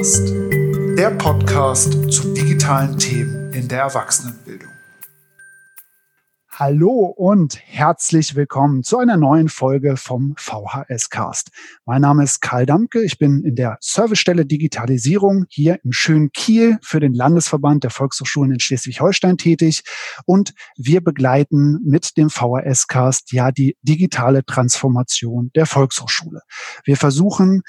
Cast, der Podcast zu digitalen Themen in der Erwachsenenbildung. Hallo und herzlich willkommen zu einer neuen Folge vom VHS Cast. Mein Name ist Karl Dampke. Ich bin in der Servicestelle Digitalisierung hier im schönen Kiel für den Landesverband der Volkshochschulen in Schleswig-Holstein tätig. Und wir begleiten mit dem VHS Cast ja die digitale Transformation der Volkshochschule. Wir versuchen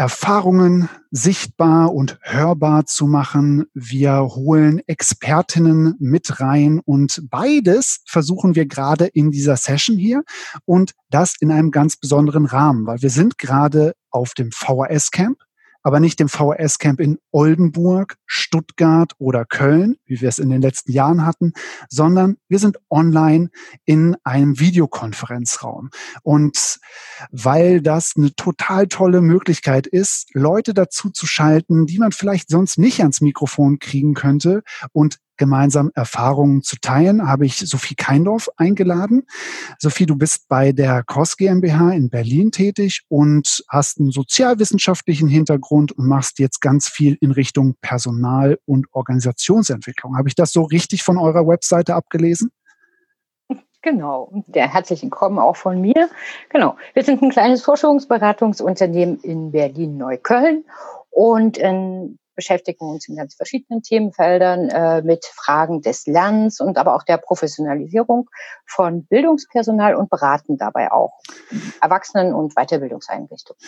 Erfahrungen sichtbar und hörbar zu machen. Wir holen Expertinnen mit rein und beides versuchen wir gerade in dieser Session hier und das in einem ganz besonderen Rahmen, weil wir sind gerade auf dem VHS Camp aber nicht dem VHS-Camp in Oldenburg, Stuttgart oder Köln, wie wir es in den letzten Jahren hatten, sondern wir sind online in einem Videokonferenzraum. Und weil das eine total tolle Möglichkeit ist, Leute dazu zu schalten, die man vielleicht sonst nicht ans Mikrofon kriegen könnte und gemeinsam Erfahrungen zu teilen, habe ich Sophie Keindorf eingeladen. Sophie, du bist bei der COS GmbH in Berlin tätig und hast einen sozialwissenschaftlichen Hintergrund und machst jetzt ganz viel in Richtung Personal- und Organisationsentwicklung. Habe ich das so richtig von eurer Webseite abgelesen? Genau, der herzlichen Kommen auch von mir. Genau, wir sind ein kleines Forschungsberatungsunternehmen in Berlin-Neukölln und in beschäftigen uns in ganz verschiedenen Themenfeldern äh, mit Fragen des Lernens und aber auch der Professionalisierung von Bildungspersonal und beraten dabei auch Erwachsenen- und Weiterbildungseinrichtungen.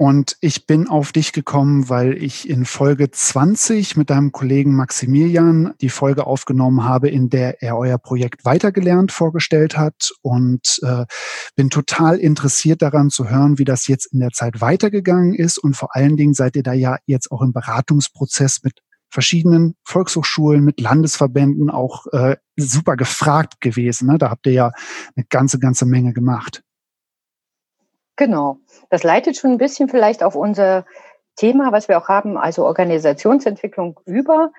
Und ich bin auf dich gekommen, weil ich in Folge 20 mit deinem Kollegen Maximilian die Folge aufgenommen habe, in der er euer Projekt weitergelernt vorgestellt hat und äh, bin total interessiert daran zu hören, wie das jetzt in der Zeit weitergegangen ist. Und vor allen Dingen seid ihr da ja jetzt auch im Beratungsprozess mit verschiedenen Volkshochschulen, mit Landesverbänden auch äh, super gefragt gewesen. Ne? Da habt ihr ja eine ganze, ganze Menge gemacht. Genau. Das leitet schon ein bisschen vielleicht auf unser Thema, was wir auch haben, also Organisationsentwicklung über.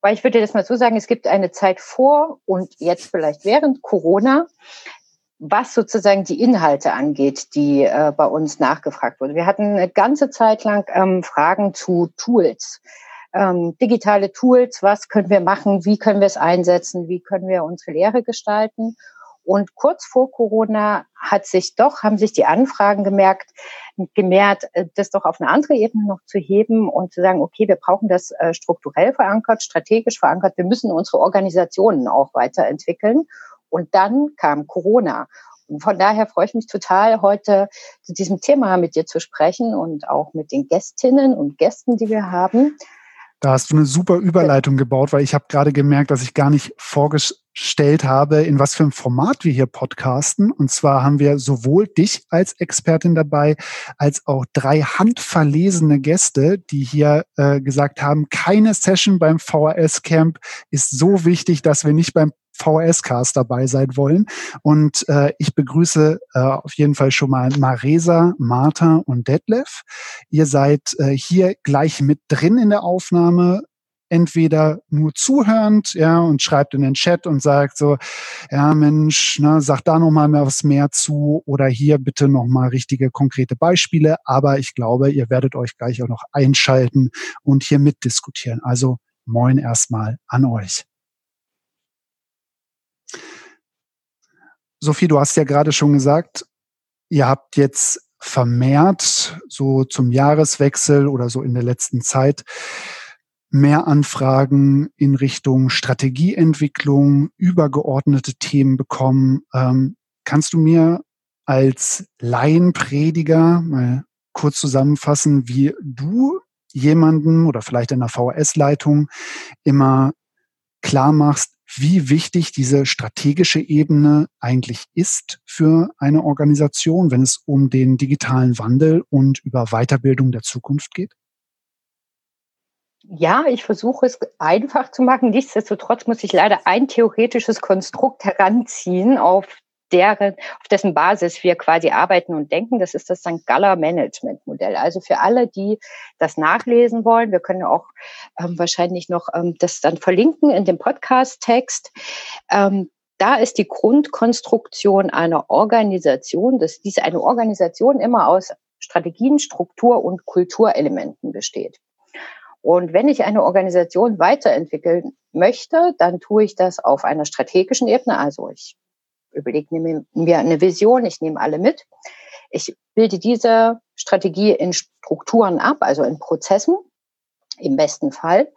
Weil ich würde das mal so sagen, es gibt eine Zeit vor und jetzt vielleicht während Corona, was sozusagen die Inhalte angeht, die äh, bei uns nachgefragt wurden. Wir hatten eine ganze Zeit lang ähm, Fragen zu Tools. Ähm, digitale Tools, was können wir machen, wie können wir es einsetzen, wie können wir unsere Lehre gestalten. Und kurz vor Corona hat sich doch, haben sich die Anfragen gemerkt, gemerkt, äh, das doch auf eine andere Ebene noch zu heben und zu sagen, okay, wir brauchen das äh, strukturell verankert, strategisch verankert. Wir müssen unsere Organisationen auch weiterentwickeln. Und dann kam Corona. Und von daher freue ich mich total, heute zu diesem Thema mit dir zu sprechen und auch mit den Gästinnen und Gästen, die wir haben. Da hast du eine super Überleitung gebaut, weil ich habe gerade gemerkt, dass ich gar nicht vorgestellt habe, in was für einem Format wir hier podcasten. Und zwar haben wir sowohl dich als Expertin dabei, als auch drei handverlesene Gäste, die hier äh, gesagt haben, keine Session beim VHS Camp ist so wichtig, dass wir nicht beim VHS-Cast dabei sein wollen. Und äh, ich begrüße äh, auf jeden Fall schon mal Maresa, Martha und Detlef. Ihr seid äh, hier gleich mit drin in der Aufnahme entweder nur zuhörend, ja, und schreibt in den Chat und sagt so, ja, Mensch, ne, sag da noch mal was mehr zu oder hier bitte noch mal richtige konkrete Beispiele. Aber ich glaube, ihr werdet euch gleich auch noch einschalten und hier mitdiskutieren. Also moin erstmal an euch. Sophie, du hast ja gerade schon gesagt, ihr habt jetzt vermehrt so zum Jahreswechsel oder so in der letzten Zeit mehr Anfragen in Richtung Strategieentwicklung, übergeordnete Themen bekommen. Ähm, kannst du mir als Laienprediger mal kurz zusammenfassen, wie du jemanden oder vielleicht in der VHS-Leitung immer klar machst, wie wichtig diese strategische Ebene eigentlich ist für eine Organisation, wenn es um den digitalen Wandel und über Weiterbildung der Zukunft geht? Ja, ich versuche es einfach zu machen. Nichtsdestotrotz muss ich leider ein theoretisches Konstrukt heranziehen, auf deren, auf dessen Basis wir quasi arbeiten und denken. Das ist das St. Galler Management Modell. Also für alle, die das nachlesen wollen, wir können auch ähm, wahrscheinlich noch ähm, das dann verlinken in dem Podcast-Text. Ähm, da ist die Grundkonstruktion einer Organisation, dass diese eine Organisation immer aus Strategien, Struktur und Kulturelementen besteht. Und wenn ich eine Organisation weiterentwickeln möchte, dann tue ich das auf einer strategischen Ebene. Also ich überlege mir eine Vision, ich nehme alle mit. Ich bilde diese Strategie in Strukturen ab, also in Prozessen im besten Fall.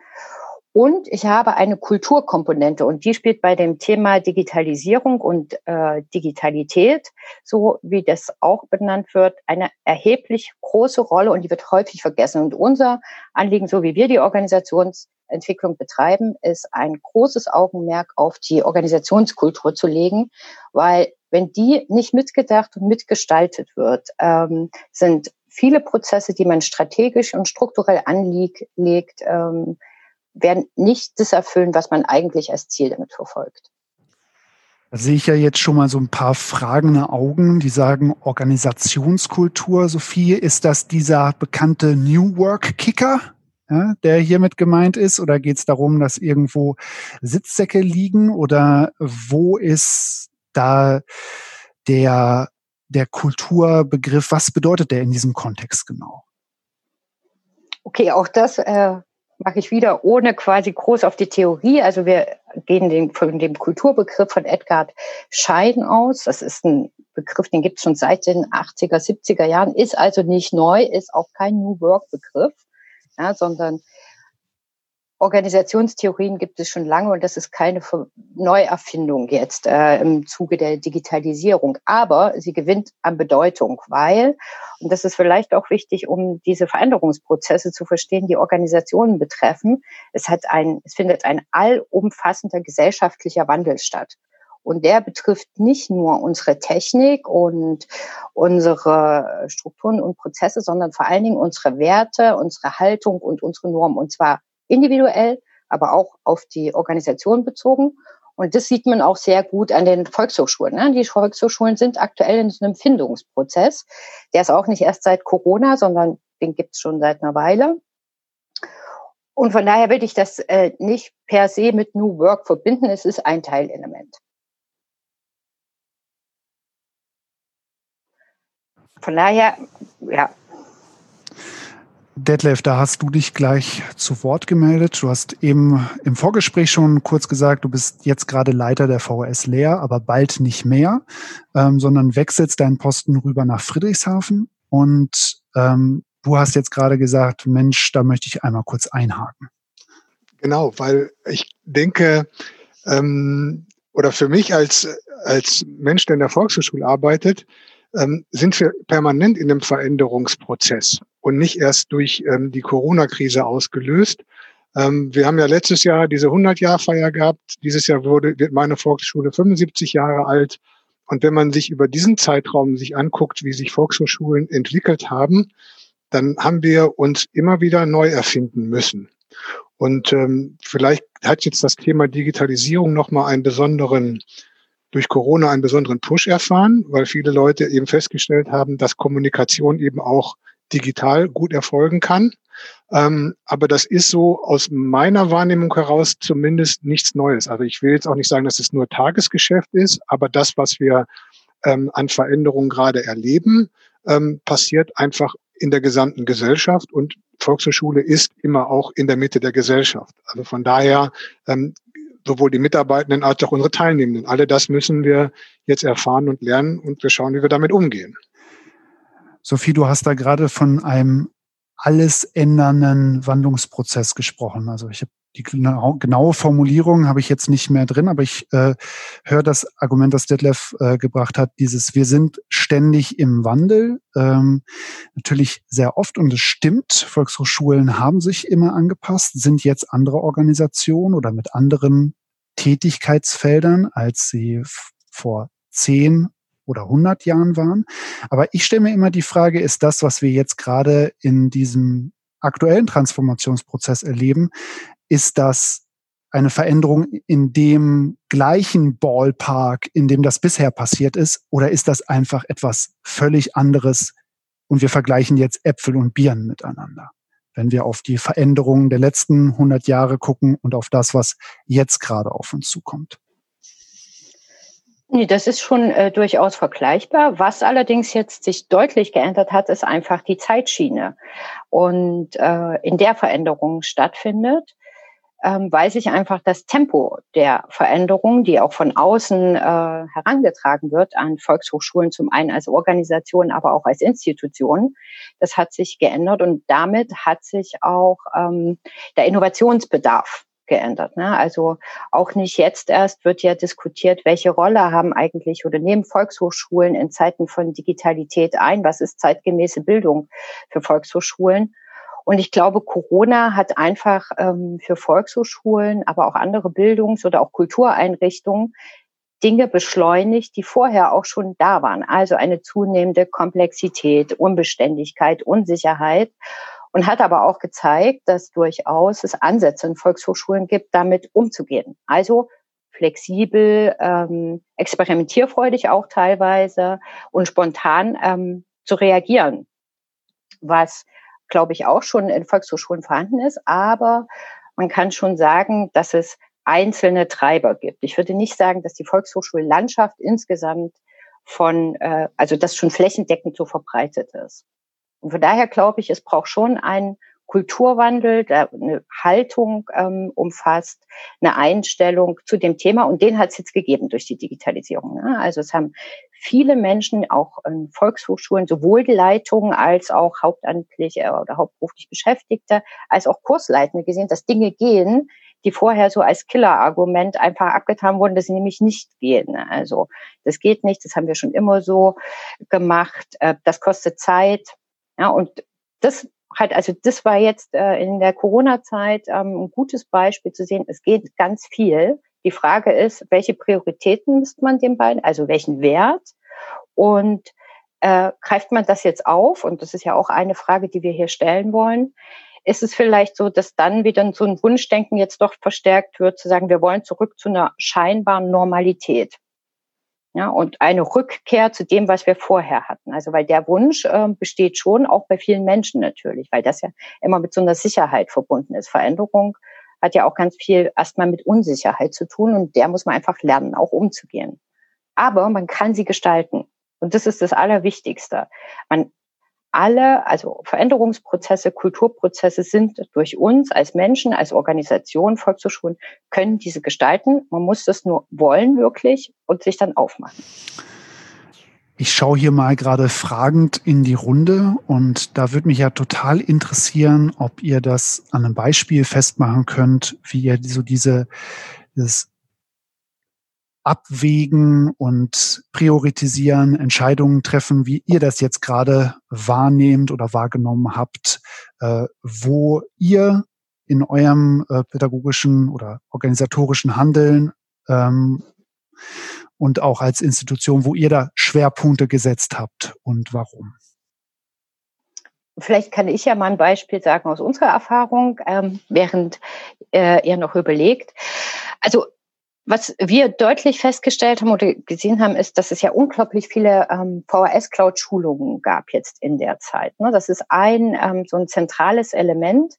Und ich habe eine Kulturkomponente und die spielt bei dem Thema Digitalisierung und äh, Digitalität, so wie das auch benannt wird, eine erheblich große Rolle und die wird häufig vergessen. Und unser Anliegen, so wie wir die Organisationsentwicklung betreiben, ist ein großes Augenmerk auf die Organisationskultur zu legen, weil wenn die nicht mitgedacht und mitgestaltet wird, ähm, sind viele Prozesse, die man strategisch und strukturell anlegt, ähm, werden nicht das erfüllen, was man eigentlich als Ziel damit verfolgt. Da sehe ich ja jetzt schon mal so ein paar fragende Augen, die sagen Organisationskultur. Sophie, ist das dieser bekannte New Work Kicker, ja, der hiermit gemeint ist? Oder geht es darum, dass irgendwo Sitzsäcke liegen? Oder wo ist da der, der Kulturbegriff? Was bedeutet der in diesem Kontext genau? Okay, auch das äh, mache ich wieder, ohne quasi groß auf die Theorie. Also wir gehen den, von dem Kulturbegriff von Edgard Schein aus. Das ist ein Begriff, den gibt es schon seit den 80er, 70er Jahren, ist also nicht neu, ist auch kein New Work Begriff, ja, sondern Organisationstheorien gibt es schon lange und das ist keine Neuerfindung jetzt äh, im Zuge der Digitalisierung. Aber sie gewinnt an Bedeutung, weil, und das ist vielleicht auch wichtig, um diese Veränderungsprozesse zu verstehen, die Organisationen betreffen, es hat ein, es findet ein allumfassender gesellschaftlicher Wandel statt. Und der betrifft nicht nur unsere Technik und unsere Strukturen und Prozesse, sondern vor allen Dingen unsere Werte, unsere Haltung und unsere Normen. Und zwar individuell, aber auch auf die Organisation bezogen. Und das sieht man auch sehr gut an den Volkshochschulen. Ne? Die Volkshochschulen sind aktuell in so einem Findungsprozess. Der ist auch nicht erst seit Corona, sondern den gibt es schon seit einer Weile. Und von daher will ich das äh, nicht per se mit New Work verbinden. Es ist ein Teilelement. Von daher, ja, Detlef, da hast du dich gleich zu Wort gemeldet. Du hast eben im Vorgespräch schon kurz gesagt, du bist jetzt gerade Leiter der VHS Leer, aber bald nicht mehr, ähm, sondern wechselst deinen Posten rüber nach Friedrichshafen. Und ähm, du hast jetzt gerade gesagt, Mensch, da möchte ich einmal kurz einhaken. Genau, weil ich denke, ähm, oder für mich als, als Mensch, der in der Volkshochschule arbeitet, ähm, sind wir permanent in einem Veränderungsprozess und nicht erst durch ähm, die Corona-Krise ausgelöst. Ähm, wir haben ja letztes Jahr diese 100-Jahr-Feier gehabt. Dieses Jahr wurde, wird meine Volksschule 75 Jahre alt. Und wenn man sich über diesen Zeitraum sich anguckt, wie sich Volkshochschulen entwickelt haben, dann haben wir uns immer wieder neu erfinden müssen. Und ähm, vielleicht hat jetzt das Thema Digitalisierung nochmal einen besonderen durch Corona einen besonderen Push erfahren, weil viele Leute eben festgestellt haben, dass Kommunikation eben auch digital gut erfolgen kann. Ähm, aber das ist so aus meiner Wahrnehmung heraus zumindest nichts Neues. Also ich will jetzt auch nicht sagen, dass es nur Tagesgeschäft ist, aber das, was wir ähm, an Veränderungen gerade erleben, ähm, passiert einfach in der gesamten Gesellschaft und Volkshochschule ist immer auch in der Mitte der Gesellschaft. Also von daher ähm, sowohl die Mitarbeitenden als auch unsere Teilnehmenden. Alle das müssen wir jetzt erfahren und lernen und wir schauen, wie wir damit umgehen. Sophie, du hast da gerade von einem alles ändernden Wandlungsprozess gesprochen. Also ich habe die genaue Formulierung habe ich jetzt nicht mehr drin, aber ich äh, höre das Argument, das Detlef äh, gebracht hat, dieses wir sind ständig im Wandel, ähm, natürlich sehr oft und es stimmt, Volkshochschulen haben sich immer angepasst, sind jetzt andere Organisationen oder mit anderen Tätigkeitsfeldern, als sie vor zehn oder 100 Jahren waren. Aber ich stelle mir immer die Frage, ist das, was wir jetzt gerade in diesem aktuellen Transformationsprozess erleben, ist das eine Veränderung in dem gleichen Ballpark, in dem das bisher passiert ist, oder ist das einfach etwas völlig anderes und wir vergleichen jetzt Äpfel und Birnen miteinander? Wenn wir auf die Veränderungen der letzten 100 Jahre gucken und auf das, was jetzt gerade auf uns zukommt. Nee, das ist schon äh, durchaus vergleichbar. Was allerdings jetzt sich deutlich geändert hat, ist einfach die Zeitschiene und äh, in der Veränderung stattfindet ähm, weiß ich einfach das Tempo der Veränderung, die auch von außen äh, herangetragen wird an Volkshochschulen, zum einen als Organisation, aber auch als Institution, das hat sich geändert und damit hat sich auch ähm, der Innovationsbedarf geändert. Ne? Also auch nicht jetzt erst wird ja diskutiert, welche Rolle haben eigentlich oder nehmen Volkshochschulen in Zeiten von Digitalität ein? Was ist zeitgemäße Bildung für Volkshochschulen? Und ich glaube, Corona hat einfach ähm, für Volkshochschulen, aber auch andere Bildungs- oder auch Kultureinrichtungen Dinge beschleunigt, die vorher auch schon da waren. Also eine zunehmende Komplexität, Unbeständigkeit, Unsicherheit. Und hat aber auch gezeigt, dass durchaus es Ansätze in Volkshochschulen gibt, damit umzugehen. Also flexibel, ähm, experimentierfreudig auch teilweise und spontan ähm, zu reagieren, was glaube ich, auch schon in Volkshochschulen vorhanden ist. Aber man kann schon sagen, dass es einzelne Treiber gibt. Ich würde nicht sagen, dass die Volkshochschullandschaft insgesamt von, äh, also das schon flächendeckend so verbreitet ist. Und von daher glaube ich, es braucht schon einen Kulturwandel, der eine Haltung ähm, umfasst, eine Einstellung zu dem Thema. Und den hat es jetzt gegeben durch die Digitalisierung. Ne? Also es haben viele Menschen, auch in Volkshochschulen, sowohl die Leitungen als auch hauptamtlich äh, oder hauptberuflich Beschäftigte, als auch Kursleitende gesehen, dass Dinge gehen, die vorher so als Killerargument einfach abgetan wurden, dass sie nämlich nicht gehen. Also das geht nicht, das haben wir schon immer so gemacht, äh, das kostet Zeit. Ja, und das hat, also das war jetzt äh, in der Corona-Zeit ähm, ein gutes Beispiel zu sehen, es geht ganz viel. Die Frage ist, welche Prioritäten misst man den beiden, also welchen Wert und äh, greift man das jetzt auf? Und das ist ja auch eine Frage, die wir hier stellen wollen. Ist es vielleicht so, dass dann wieder so ein Wunschdenken jetzt doch verstärkt wird, zu sagen, wir wollen zurück zu einer scheinbaren Normalität? Ja, und eine Rückkehr zu dem, was wir vorher hatten. Also weil der Wunsch äh, besteht schon auch bei vielen Menschen natürlich, weil das ja immer mit so einer Sicherheit verbunden ist. Veränderung hat ja auch ganz viel erstmal mit Unsicherheit zu tun und der muss man einfach lernen, auch umzugehen. Aber man kann sie gestalten. Und das ist das Allerwichtigste. Man alle, also Veränderungsprozesse, Kulturprozesse sind durch uns als Menschen, als Organisation, Volkshochschulen, können diese gestalten. Man muss das nur wollen wirklich und sich dann aufmachen. Ich schaue hier mal gerade fragend in die Runde und da würde mich ja total interessieren, ob ihr das an einem Beispiel festmachen könnt, wie ihr so diese, dieses abwägen und priorisieren, Entscheidungen treffen, wie ihr das jetzt gerade wahrnehmt oder wahrgenommen habt, äh, wo ihr in eurem äh, pädagogischen oder organisatorischen Handeln ähm, und auch als Institution, wo ihr da Schwerpunkte gesetzt habt und warum. Vielleicht kann ich ja mal ein Beispiel sagen aus unserer Erfahrung, ähm, während äh, ihr noch überlegt. Also was wir deutlich festgestellt haben oder gesehen haben, ist, dass es ja unglaublich viele ähm, VHS-Cloud-Schulungen gab jetzt in der Zeit. Ne? Das ist ein ähm, so ein zentrales Element,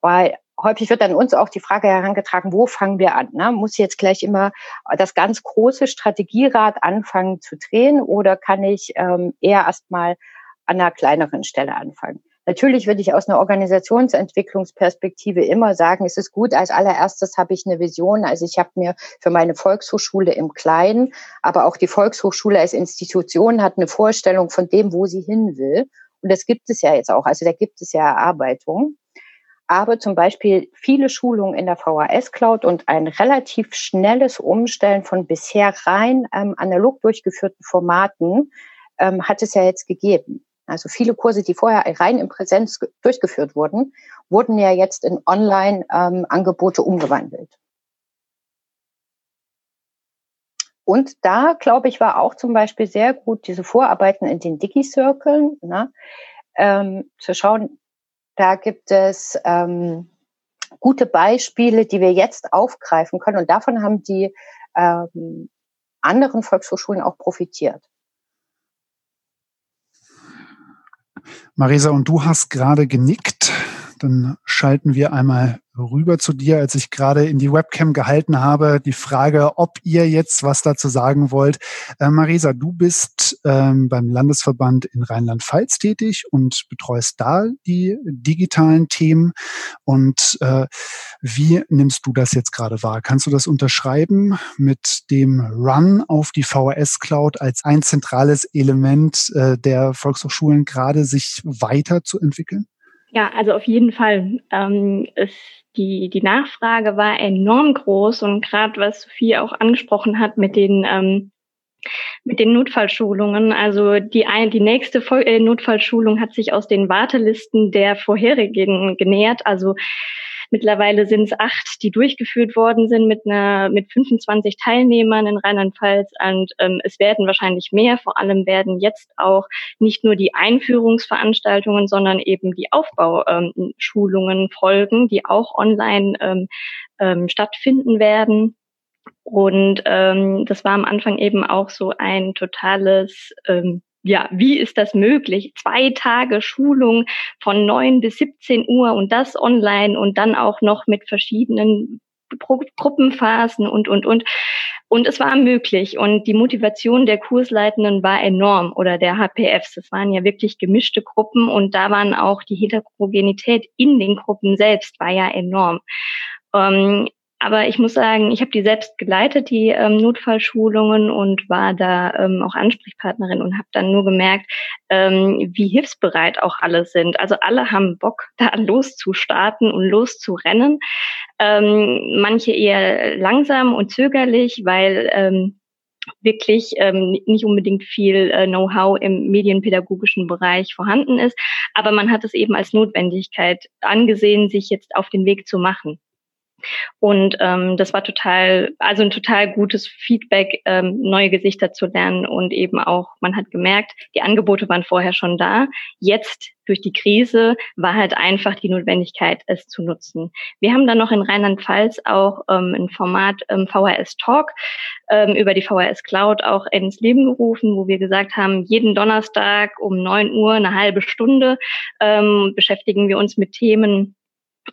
weil häufig wird an uns auch die Frage herangetragen, wo fangen wir an? Ne? Muss jetzt gleich immer das ganz große Strategierad anfangen zu drehen oder kann ich ähm, eher erstmal an einer kleineren Stelle anfangen? Natürlich würde ich aus einer Organisationsentwicklungsperspektive immer sagen, es ist gut, als allererstes habe ich eine Vision. Also ich habe mir für meine Volkshochschule im Kleinen, aber auch die Volkshochschule als Institution hat eine Vorstellung von dem, wo sie hin will. Und das gibt es ja jetzt auch. Also da gibt es ja Erarbeitung. Aber zum Beispiel viele Schulungen in der VHS-Cloud und ein relativ schnelles Umstellen von bisher rein ähm, analog durchgeführten Formaten ähm, hat es ja jetzt gegeben. Also viele Kurse, die vorher rein in Präsenz durchgeführt wurden, wurden ja jetzt in Online-Angebote ähm, umgewandelt. Und da, glaube ich, war auch zum Beispiel sehr gut diese Vorarbeiten in den Digi-Cirkeln, ne, ähm, zu schauen, da gibt es ähm, gute Beispiele, die wir jetzt aufgreifen können. Und davon haben die ähm, anderen Volkshochschulen auch profitiert. Marisa, und du hast gerade genickt. Dann schalten wir einmal rüber zu dir, als ich gerade in die Webcam gehalten habe, die Frage, ob ihr jetzt was dazu sagen wollt. Äh, Marisa, du bist ähm, beim Landesverband in Rheinland-Pfalz tätig und betreust da die digitalen Themen. Und äh, wie nimmst du das jetzt gerade wahr? Kannst du das unterschreiben mit dem Run auf die VHS-Cloud als ein zentrales Element äh, der Volkshochschulen gerade sich weiterzuentwickeln? Ja, also auf jeden Fall. Ähm, es, die, die Nachfrage war enorm groß und gerade was Sophie auch angesprochen hat mit den ähm, mit den Notfallschulungen. Also die, ein, die nächste äh, Notfallschulung hat sich aus den Wartelisten der vorherigen genähert. Also Mittlerweile sind es acht, die durchgeführt worden sind mit einer mit 25 Teilnehmern in Rheinland-Pfalz und ähm, es werden wahrscheinlich mehr. Vor allem werden jetzt auch nicht nur die Einführungsveranstaltungen, sondern eben die Aufbauschulungen ähm, folgen, die auch online ähm, ähm, stattfinden werden. Und ähm, das war am Anfang eben auch so ein totales ähm, ja, wie ist das möglich? Zwei Tage Schulung von neun bis 17 Uhr und das online und dann auch noch mit verschiedenen Gruppenphasen und, und, und. Und es war möglich und die Motivation der Kursleitenden war enorm oder der HPFs. Das waren ja wirklich gemischte Gruppen und da waren auch die Heterogenität in den Gruppen selbst war ja enorm. Ähm, aber ich muss sagen, ich habe die selbst geleitet, die ähm, Notfallschulungen und war da ähm, auch Ansprechpartnerin und habe dann nur gemerkt, ähm, wie hilfsbereit auch alle sind. Also alle haben Bock, da loszustarten und loszurennen. Ähm, manche eher langsam und zögerlich, weil ähm, wirklich ähm, nicht unbedingt viel äh, Know-how im medienpädagogischen Bereich vorhanden ist. Aber man hat es eben als Notwendigkeit angesehen, sich jetzt auf den Weg zu machen. Und ähm, das war total, also ein total gutes Feedback, ähm, neue Gesichter zu lernen und eben auch, man hat gemerkt, die Angebote waren vorher schon da. Jetzt durch die Krise war halt einfach die Notwendigkeit, es zu nutzen. Wir haben dann noch in Rheinland-Pfalz auch ähm, ein Format ähm, VHS Talk ähm, über die VHS Cloud auch ins Leben gerufen, wo wir gesagt haben, jeden Donnerstag um neun Uhr eine halbe Stunde ähm, beschäftigen wir uns mit Themen,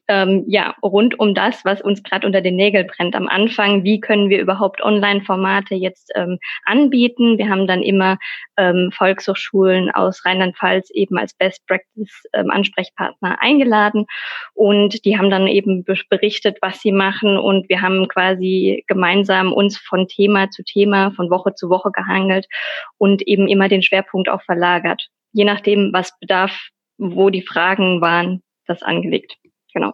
ähm, ja, rund um das, was uns gerade unter den Nägeln brennt am Anfang. Wie können wir überhaupt Online-Formate jetzt ähm, anbieten? Wir haben dann immer ähm, Volkshochschulen aus Rheinland-Pfalz eben als Best Practice ähm, Ansprechpartner eingeladen und die haben dann eben berichtet, was sie machen und wir haben quasi gemeinsam uns von Thema zu Thema, von Woche zu Woche gehangelt und eben immer den Schwerpunkt auch verlagert. Je nachdem, was bedarf, wo die Fragen waren, das angelegt. Genau.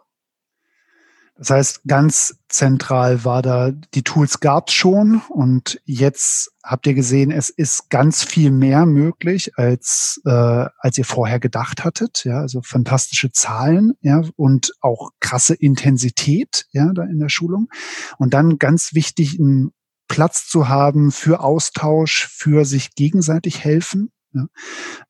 Das heißt, ganz zentral war da, die Tools gab es schon und jetzt habt ihr gesehen, es ist ganz viel mehr möglich, als, äh, als ihr vorher gedacht hattet. Ja, also fantastische Zahlen, ja, und auch krasse Intensität, ja, da in der Schulung. Und dann ganz wichtig, einen Platz zu haben für Austausch, für sich gegenseitig helfen. Ja.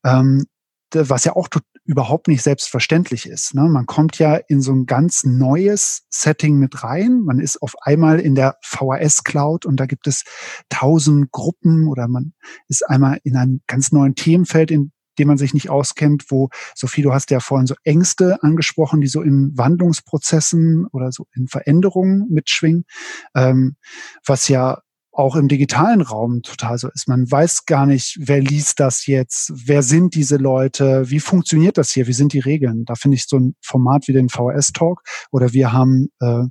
Ähm, was ja auch überhaupt nicht selbstverständlich ist. Ne? Man kommt ja in so ein ganz neues Setting mit rein. Man ist auf einmal in der VHS-Cloud und da gibt es tausend Gruppen oder man ist einmal in einem ganz neuen Themenfeld, in dem man sich nicht auskennt, wo, Sophie, du hast ja vorhin so Ängste angesprochen, die so in Wandlungsprozessen oder so in Veränderungen mitschwingen, ähm, was ja auch im digitalen Raum total so ist. Man weiß gar nicht, wer liest das jetzt, wer sind diese Leute, wie funktioniert das hier, wie sind die Regeln. Da finde ich so ein Format wie den VS-Talk oder wir haben äh,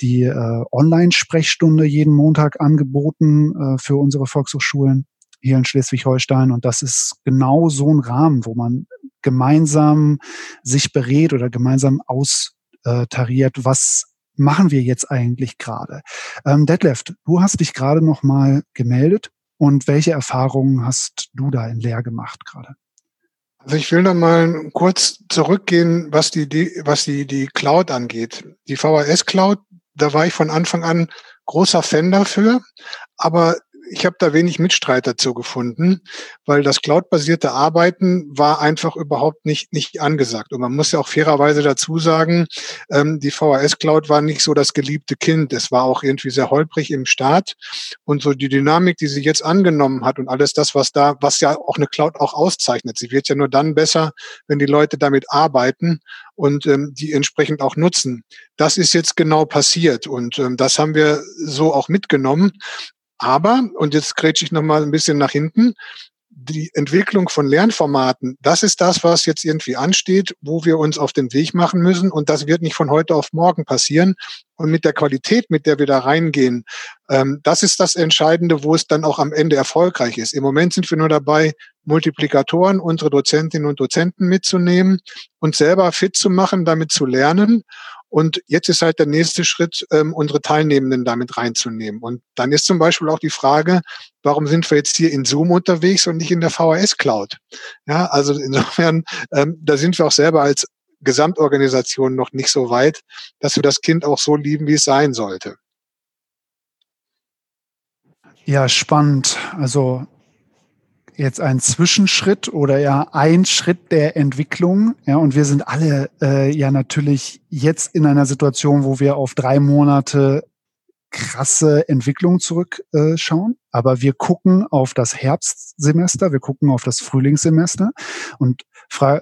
die äh, Online-Sprechstunde jeden Montag angeboten äh, für unsere Volkshochschulen hier in Schleswig-Holstein und das ist genau so ein Rahmen, wo man gemeinsam sich berät oder gemeinsam austariert, was machen wir jetzt eigentlich gerade? Ähm, Detlef, du hast dich gerade noch mal gemeldet und welche Erfahrungen hast du da in Lehr gemacht gerade? Also ich will noch mal kurz zurückgehen, was die, die was die die Cloud angeht. Die VHS Cloud, da war ich von Anfang an großer Fan dafür, aber ich habe da wenig Mitstreiter zu gefunden, weil das cloudbasierte Arbeiten war einfach überhaupt nicht, nicht angesagt. Und man muss ja auch fairerweise dazu sagen, ähm, die VHS-Cloud war nicht so das geliebte Kind. Es war auch irgendwie sehr holprig im Start. Und so die Dynamik, die sie jetzt angenommen hat und alles das, was da, was ja auch eine Cloud auch auszeichnet. Sie wird ja nur dann besser, wenn die Leute damit arbeiten und ähm, die entsprechend auch nutzen. Das ist jetzt genau passiert und ähm, das haben wir so auch mitgenommen. Aber, und jetzt grätsche ich nochmal ein bisschen nach hinten, die Entwicklung von Lernformaten, das ist das, was jetzt irgendwie ansteht, wo wir uns auf den Weg machen müssen. Und das wird nicht von heute auf morgen passieren. Und mit der Qualität, mit der wir da reingehen, ähm, das ist das Entscheidende, wo es dann auch am Ende erfolgreich ist. Im Moment sind wir nur dabei, Multiplikatoren, unsere Dozentinnen und Dozenten mitzunehmen und selber fit zu machen, damit zu lernen und jetzt ist halt der nächste Schritt, ähm, unsere Teilnehmenden damit reinzunehmen. Und dann ist zum Beispiel auch die Frage, warum sind wir jetzt hier in Zoom unterwegs und nicht in der VHS-Cloud? Ja, also insofern, ähm, da sind wir auch selber als Gesamtorganisation noch nicht so weit, dass wir das Kind auch so lieben, wie es sein sollte. Ja, spannend. Also jetzt ein Zwischenschritt oder ja ein Schritt der Entwicklung. Ja, und wir sind alle äh, ja natürlich jetzt in einer Situation, wo wir auf drei Monate krasse Entwicklung zurückschauen. Äh, Aber wir gucken auf das Herbstsemester, wir gucken auf das Frühlingssemester und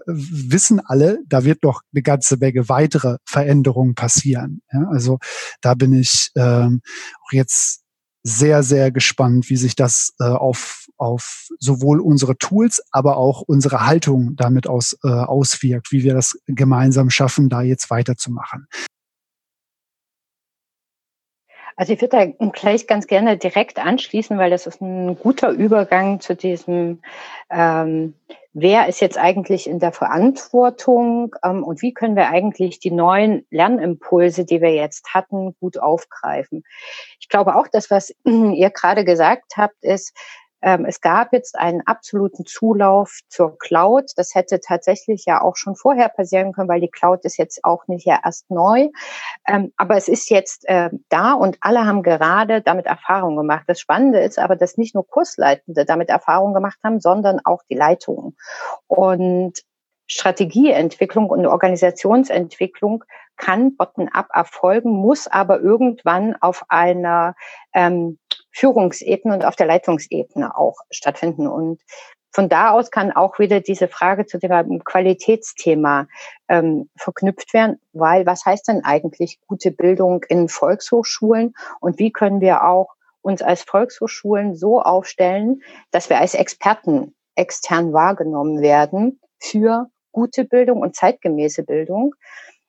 wissen alle, da wird noch eine ganze Menge weitere Veränderungen passieren. Ja, also da bin ich ähm, auch jetzt sehr, sehr gespannt, wie sich das äh, auf, auf sowohl unsere Tools, aber auch unsere Haltung damit aus, äh, auswirkt, wie wir das gemeinsam schaffen, da jetzt weiterzumachen. Also ich würde da gleich ganz gerne direkt anschließen, weil das ist ein guter Übergang zu diesem, ähm, wer ist jetzt eigentlich in der Verantwortung ähm, und wie können wir eigentlich die neuen Lernimpulse, die wir jetzt hatten, gut aufgreifen. Ich glaube auch, dass was ihr gerade gesagt habt, ist, es gab jetzt einen absoluten Zulauf zur Cloud. Das hätte tatsächlich ja auch schon vorher passieren können, weil die Cloud ist jetzt auch nicht ja erst neu. Ähm, aber es ist jetzt äh, da und alle haben gerade damit Erfahrung gemacht. Das Spannende ist aber, dass nicht nur Kursleitende damit Erfahrung gemacht haben, sondern auch die Leitungen. Und Strategieentwicklung und Organisationsentwicklung kann bottom-up erfolgen, muss aber irgendwann auf einer ähm, Führungsebene und auf der Leitungsebene auch stattfinden. Und von da aus kann auch wieder diese Frage zu dem Qualitätsthema ähm, verknüpft werden, weil was heißt denn eigentlich gute Bildung in Volkshochschulen und wie können wir auch uns als Volkshochschulen so aufstellen, dass wir als Experten extern wahrgenommen werden für gute Bildung und zeitgemäße Bildung.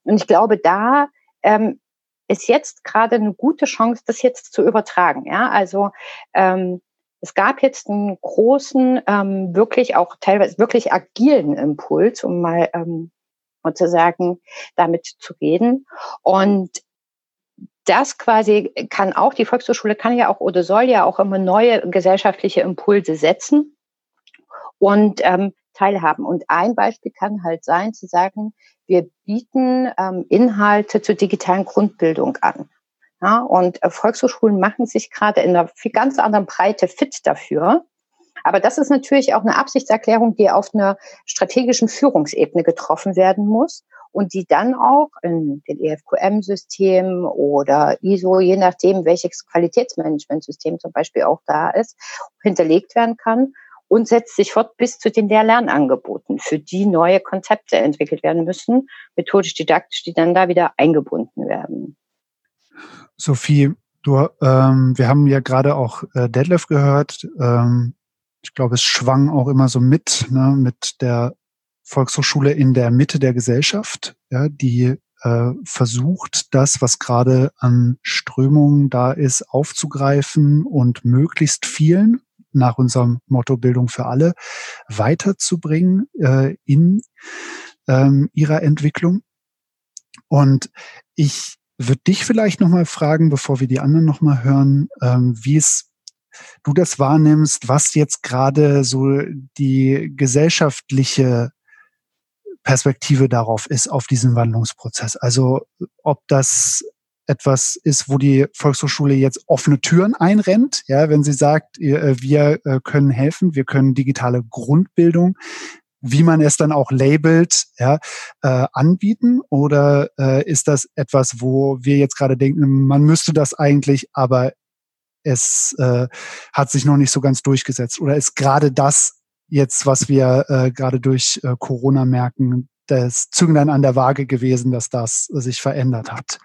Und ich glaube, da ähm, ist jetzt gerade eine gute Chance, das jetzt zu übertragen. Ja, also ähm, es gab jetzt einen großen, ähm, wirklich auch teilweise wirklich agilen Impuls, um mal ähm, sozusagen damit zu reden. Und das quasi kann auch, die Volkshochschule kann ja auch oder soll ja auch immer neue gesellschaftliche Impulse setzen und ähm, teilhaben. Und ein Beispiel kann halt sein, zu sagen, wir bieten ähm, Inhalte zur digitalen Grundbildung an. Ja, und äh, Volkshochschulen machen sich gerade in einer viel ganz anderen Breite fit dafür. Aber das ist natürlich auch eine Absichtserklärung, die auf einer strategischen Führungsebene getroffen werden muss und die dann auch in den EFQM-Systemen oder ISO, je nachdem, welches Qualitätsmanagementsystem zum Beispiel auch da ist, hinterlegt werden kann und setzt sich fort bis zu den Lehr-Lernangeboten, für die neue Konzepte entwickelt werden müssen, methodisch-didaktisch, die dann da wieder eingebunden werden. Sophie, du, ähm, wir haben ja gerade auch äh, Detlef gehört. Ähm, ich glaube, es schwang auch immer so mit, ne, mit der Volkshochschule in der Mitte der Gesellschaft, ja, die äh, versucht, das, was gerade an Strömungen da ist, aufzugreifen und möglichst vielen nach unserem Motto Bildung für alle weiterzubringen äh, in ähm, ihrer Entwicklung. Und ich würde dich vielleicht nochmal fragen, bevor wir die anderen nochmal hören, ähm, wie es du das wahrnimmst, was jetzt gerade so die gesellschaftliche Perspektive darauf ist, auf diesen Wandlungsprozess. Also ob das etwas ist, wo die Volkshochschule jetzt offene Türen einrennt, ja, wenn sie sagt, äh, wir äh, können helfen, wir können digitale Grundbildung wie man es dann auch labelt, ja, äh, anbieten? Oder äh, ist das etwas, wo wir jetzt gerade denken, man müsste das eigentlich, aber es äh, hat sich noch nicht so ganz durchgesetzt? Oder ist gerade das jetzt, was wir äh, gerade durch äh, Corona merken, das Zünglein an der Waage gewesen, dass das sich verändert hat?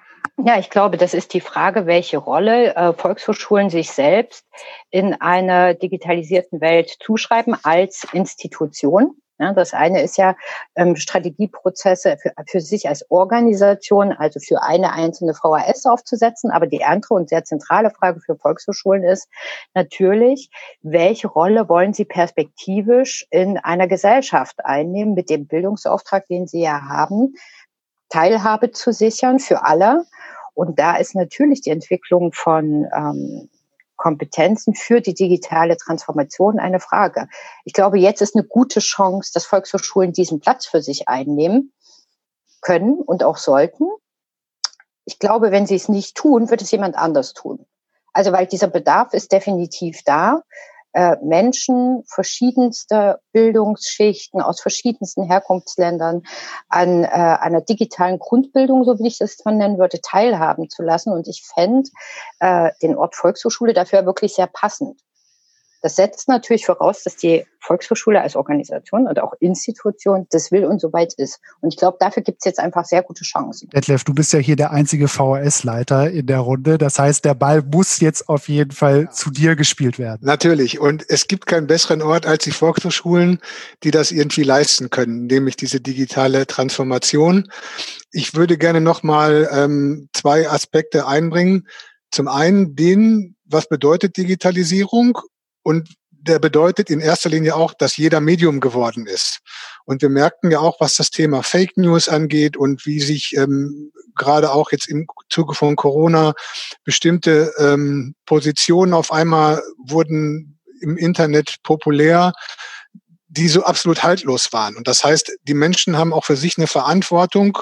Ja, ich glaube, das ist die Frage, welche Rolle äh, Volkshochschulen sich selbst in einer digitalisierten Welt zuschreiben als Institution. Ja, das eine ist ja ähm, Strategieprozesse für, für sich als Organisation, also für eine einzelne VHS aufzusetzen. Aber die andere und sehr zentrale Frage für Volkshochschulen ist natürlich, welche Rolle wollen sie perspektivisch in einer Gesellschaft einnehmen mit dem Bildungsauftrag, den sie ja haben, Teilhabe zu sichern für alle. Und da ist natürlich die Entwicklung von ähm, Kompetenzen für die digitale Transformation eine Frage. Ich glaube, jetzt ist eine gute Chance, dass Volkshochschulen diesen Platz für sich einnehmen können und auch sollten. Ich glaube, wenn sie es nicht tun, wird es jemand anders tun. Also weil dieser Bedarf ist definitiv da äh, Menschen verschiedenster Bildungsschichten aus verschiedensten Herkunftsländern an äh, einer digitalen Grundbildung, so wie ich das mal nennen würde, teilhaben zu lassen. Und ich fände äh, den Ort Volkshochschule dafür wirklich sehr passend. Das setzt natürlich voraus, dass die Volkshochschule als Organisation und auch Institution das will und soweit ist. Und ich glaube, dafür gibt es jetzt einfach sehr gute Chancen. Detlef, du bist ja hier der einzige VHS-Leiter in der Runde. Das heißt, der Ball muss jetzt auf jeden Fall zu dir gespielt werden. Natürlich. Und es gibt keinen besseren Ort als die Volkshochschulen, die das irgendwie leisten können, nämlich diese digitale Transformation. Ich würde gerne nochmal ähm, zwei Aspekte einbringen. Zum einen den, was bedeutet Digitalisierung und der bedeutet in erster Linie auch, dass jeder Medium geworden ist. Und wir merken ja auch, was das Thema Fake News angeht und wie sich ähm, gerade auch jetzt im Zuge von Corona bestimmte ähm, Positionen auf einmal wurden im Internet populär, die so absolut haltlos waren. Und das heißt, die Menschen haben auch für sich eine Verantwortung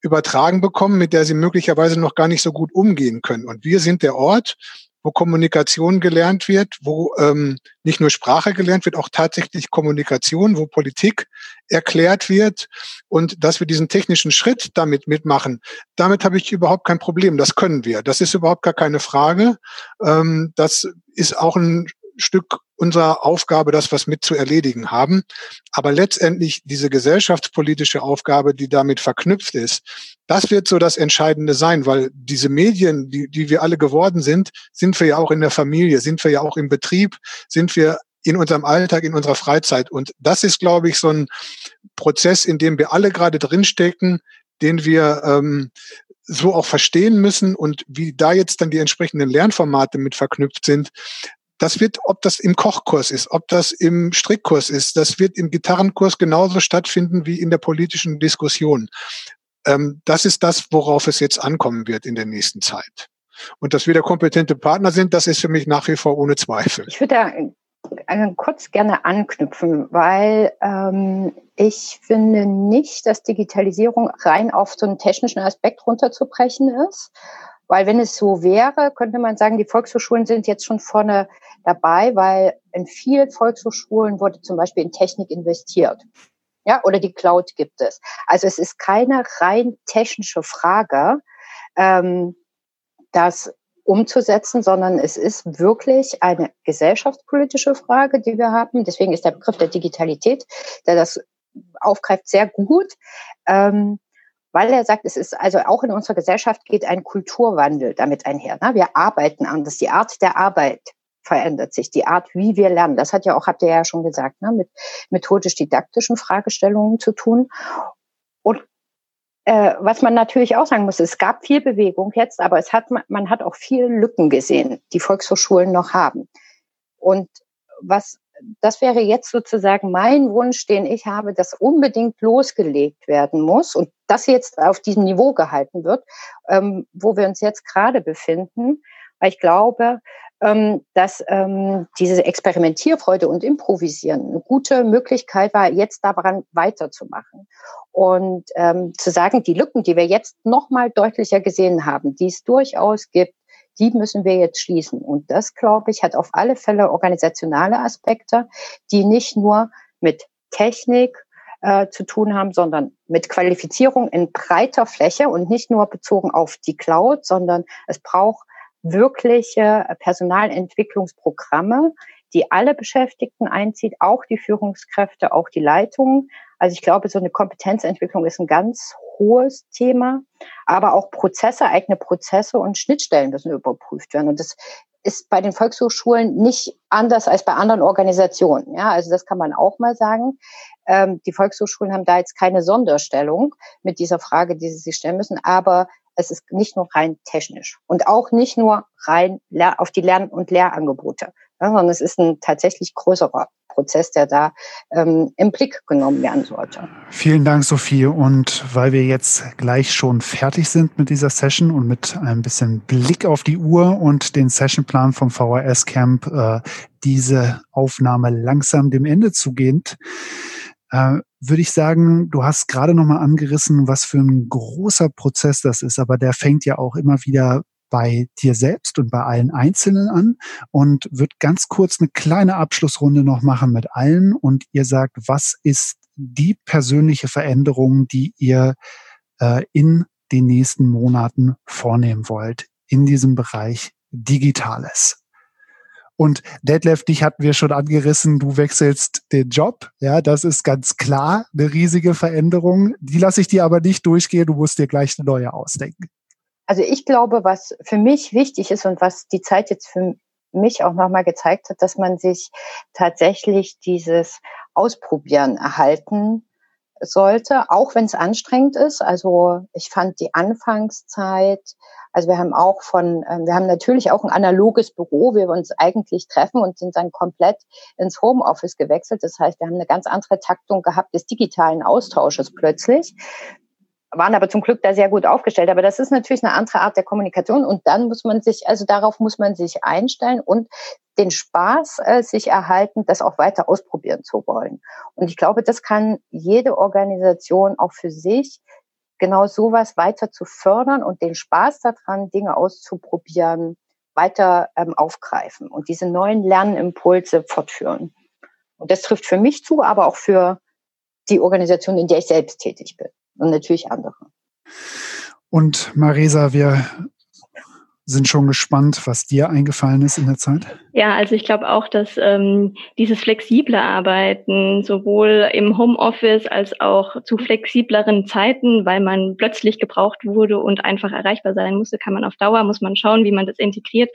übertragen bekommen, mit der sie möglicherweise noch gar nicht so gut umgehen können. Und wir sind der Ort, wo Kommunikation gelernt wird, wo ähm, nicht nur Sprache gelernt wird, auch tatsächlich Kommunikation, wo Politik erklärt wird und dass wir diesen technischen Schritt damit mitmachen, damit habe ich überhaupt kein Problem. Das können wir. Das ist überhaupt gar keine Frage. Ähm, das ist auch ein Stück unserer Aufgabe, das was mit zu erledigen haben. Aber letztendlich diese gesellschaftspolitische Aufgabe, die damit verknüpft ist, das wird so das Entscheidende sein, weil diese Medien, die, die wir alle geworden sind, sind wir ja auch in der Familie, sind wir ja auch im Betrieb, sind wir in unserem Alltag, in unserer Freizeit. Und das ist, glaube ich, so ein Prozess, in dem wir alle gerade drinstecken, den wir ähm, so auch verstehen müssen und wie da jetzt dann die entsprechenden Lernformate mit verknüpft sind, das wird, ob das im Kochkurs ist, ob das im Strickkurs ist, das wird im Gitarrenkurs genauso stattfinden wie in der politischen Diskussion. Ähm, das ist das, worauf es jetzt ankommen wird in der nächsten Zeit. Und dass wir der kompetente Partner sind, das ist für mich nach wie vor ohne Zweifel. Ich würde da äh, kurz gerne anknüpfen, weil ähm, ich finde nicht, dass Digitalisierung rein auf so einen technischen Aspekt runterzubrechen ist. Weil wenn es so wäre, könnte man sagen, die Volkshochschulen sind jetzt schon vorne dabei, weil in vielen Volkshochschulen wurde zum Beispiel in Technik investiert. Ja, oder die Cloud gibt es. Also es ist keine rein technische Frage, ähm, das umzusetzen, sondern es ist wirklich eine gesellschaftspolitische Frage, die wir haben. Deswegen ist der Begriff der Digitalität, der das aufgreift, sehr gut. Ähm, weil er sagt, es ist also auch in unserer Gesellschaft geht ein Kulturwandel damit einher. Ne? Wir arbeiten anders, die Art der Arbeit verändert sich, die Art, wie wir lernen. Das hat ja auch, habt ihr ja schon gesagt, ne, mit methodisch-didaktischen Fragestellungen zu tun. Und äh, was man natürlich auch sagen muss, es gab viel Bewegung jetzt, aber es hat, man hat auch viele Lücken gesehen, die Volkshochschulen noch haben. Und was, das wäre jetzt sozusagen mein Wunsch, den ich habe, dass unbedingt losgelegt werden muss und das jetzt auf diesem Niveau gehalten wird, ähm, wo wir uns jetzt gerade befinden. Weil ich glaube, ähm, dass ähm, diese Experimentierfreude und Improvisieren eine gute Möglichkeit war, jetzt daran weiterzumachen. Und ähm, zu sagen, die Lücken, die wir jetzt nochmal deutlicher gesehen haben, die es durchaus gibt, die müssen wir jetzt schließen. Und das, glaube ich, hat auf alle Fälle organisationale Aspekte, die nicht nur mit Technik äh, zu tun haben, sondern mit Qualifizierung in breiter Fläche und nicht nur bezogen auf die Cloud, sondern es braucht wirkliche Personalentwicklungsprogramme, die alle Beschäftigten einzieht, auch die Führungskräfte, auch die Leitungen. Also ich glaube, so eine Kompetenzentwicklung ist ein ganz hohes Thema, aber auch Prozesse, eigene Prozesse und Schnittstellen müssen überprüft werden. Und das ist bei den Volkshochschulen nicht anders als bei anderen Organisationen. Ja, also das kann man auch mal sagen. Ähm, die Volkshochschulen haben da jetzt keine Sonderstellung mit dieser Frage, die sie sich stellen müssen, aber es ist nicht nur rein technisch und auch nicht nur rein auf die Lern- und Lehrangebote, sondern es ist ein tatsächlich größerer Prozess, der da ähm, im Blick genommen werden sollte. Vielen Dank, Sophie. Und weil wir jetzt gleich schon fertig sind mit dieser Session und mit ein bisschen Blick auf die Uhr und den Sessionplan vom VHS Camp, äh, diese Aufnahme langsam dem Ende zugehend, äh, würde ich sagen, du hast gerade noch mal angerissen, was für ein großer Prozess das ist, aber der fängt ja auch immer wieder bei dir selbst und bei allen Einzelnen an und wird ganz kurz eine kleine Abschlussrunde noch machen mit allen und ihr sagt, was ist die persönliche Veränderung, die ihr äh, in den nächsten Monaten vornehmen wollt in diesem Bereich Digitales. Und Detlef, dich hatten wir schon angerissen, du wechselst den Job. Ja, das ist ganz klar eine riesige Veränderung. Die lasse ich dir aber nicht durchgehen, du musst dir gleich eine neue ausdenken. Also ich glaube, was für mich wichtig ist und was die Zeit jetzt für mich auch nochmal gezeigt hat, dass man sich tatsächlich dieses Ausprobieren erhalten sollte, auch wenn es anstrengend ist. Also ich fand die Anfangszeit, also wir haben auch von, ähm, wir haben natürlich auch ein analoges Büro, wir uns eigentlich treffen und sind dann komplett ins Homeoffice gewechselt. Das heißt, wir haben eine ganz andere Taktung gehabt des digitalen Austausches plötzlich waren aber zum Glück da sehr gut aufgestellt. Aber das ist natürlich eine andere Art der Kommunikation und dann muss man sich, also darauf muss man sich einstellen und den Spaß äh, sich erhalten, das auch weiter ausprobieren zu wollen. Und ich glaube, das kann jede Organisation auch für sich genau sowas weiter zu fördern und den Spaß daran, Dinge auszuprobieren, weiter ähm, aufgreifen und diese neuen Lernimpulse fortführen. Und das trifft für mich zu, aber auch für die Organisation, in der ich selbst tätig bin und natürlich andere. Und Marisa, wir sind schon gespannt, was dir eingefallen ist in der Zeit. Ja, also ich glaube auch, dass ähm, dieses flexible Arbeiten sowohl im Homeoffice als auch zu flexibleren Zeiten, weil man plötzlich gebraucht wurde und einfach erreichbar sein musste, kann man auf Dauer, muss man schauen, wie man das integriert.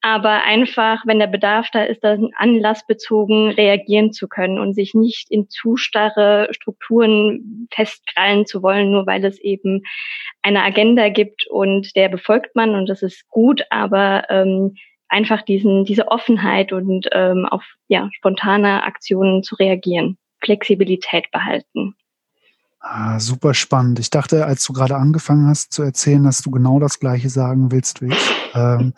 Aber einfach, wenn der Bedarf da ist, dann anlassbezogen reagieren zu können und sich nicht in zu starre Strukturen festkrallen zu wollen, nur weil es eben eine Agenda gibt und der befolgt man und das ist gut, aber ähm, einfach diesen, diese Offenheit und ähm, auf ja, spontane Aktionen zu reagieren, Flexibilität behalten. Ah, super spannend. Ich dachte, als du gerade angefangen hast zu erzählen, dass du genau das Gleiche sagen willst wie ich. Ähm,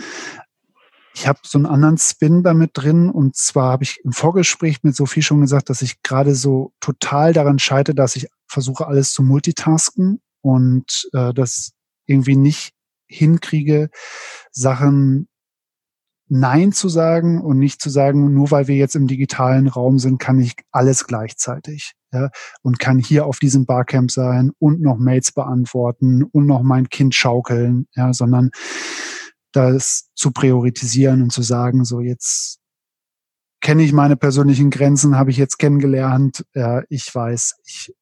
ich habe so einen anderen Spin damit drin und zwar habe ich im Vorgespräch mit Sophie schon gesagt, dass ich gerade so total daran scheite, dass ich versuche, alles zu multitasken und äh, das irgendwie nicht hinkriege, Sachen Nein zu sagen und nicht zu sagen, nur weil wir jetzt im digitalen Raum sind, kann ich alles gleichzeitig. Ja, und kann hier auf diesem Barcamp sein und noch Mails beantworten und noch mein Kind schaukeln, ja, sondern das zu priorisieren und zu sagen, so jetzt kenne ich meine persönlichen Grenzen, habe ich jetzt kennengelernt, ja, ich weiß, ich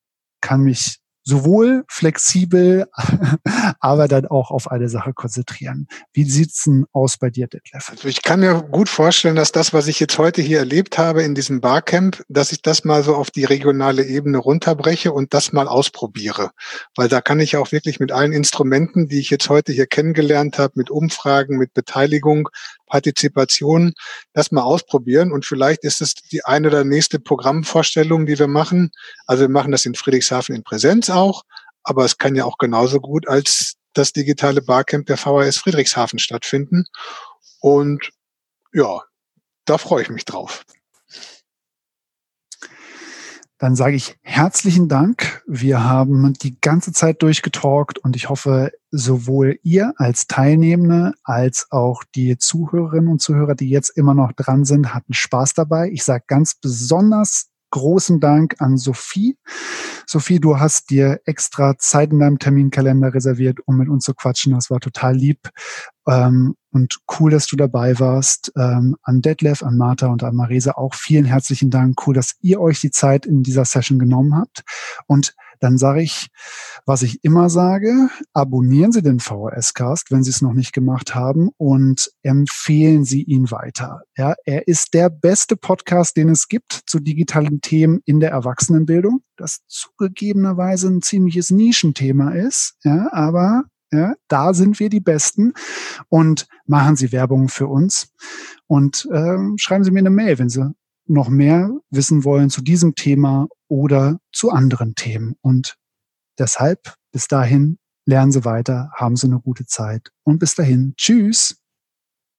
kann mich sowohl flexibel, aber dann auch auf eine Sache konzentrieren. Wie sieht's denn aus bei dir, Detlef? Also ich kann mir gut vorstellen, dass das, was ich jetzt heute hier erlebt habe in diesem Barcamp, dass ich das mal so auf die regionale Ebene runterbreche und das mal ausprobiere. Weil da kann ich auch wirklich mit allen Instrumenten, die ich jetzt heute hier kennengelernt habe, mit Umfragen, mit Beteiligung, Partizipation, das mal ausprobieren. Und vielleicht ist es die eine oder nächste Programmvorstellung, die wir machen. Also wir machen das in Friedrichshafen in Präsenz auch, aber es kann ja auch genauso gut als das digitale Barcamp der VHS Friedrichshafen stattfinden. Und ja, da freue ich mich drauf. Dann sage ich herzlichen Dank. Wir haben die ganze Zeit durchgetalkt und ich hoffe, sowohl ihr als Teilnehmende als auch die Zuhörerinnen und Zuhörer, die jetzt immer noch dran sind, hatten Spaß dabei. Ich sage ganz besonders großen Dank an Sophie. Sophie, du hast dir extra Zeit in deinem Terminkalender reserviert, um mit uns zu quatschen. Das war total lieb. Ähm, und cool, dass du dabei warst. Ähm, an Detlef, an Martha und an Marese auch vielen herzlichen Dank. Cool, dass ihr euch die Zeit in dieser Session genommen habt. Und dann sage ich, was ich immer sage, abonnieren Sie den VHS-Cast, wenn Sie es noch nicht gemacht haben und empfehlen Sie ihn weiter. Ja, er ist der beste Podcast, den es gibt zu digitalen Themen in der Erwachsenenbildung, das zugegebenerweise ein ziemliches Nischenthema ist, ja, aber ja, da sind wir die Besten und machen Sie Werbung für uns und äh, schreiben Sie mir eine Mail, wenn Sie noch mehr wissen wollen zu diesem Thema oder zu anderen Themen. Und deshalb bis dahin lernen Sie weiter, haben Sie eine gute Zeit und bis dahin, tschüss.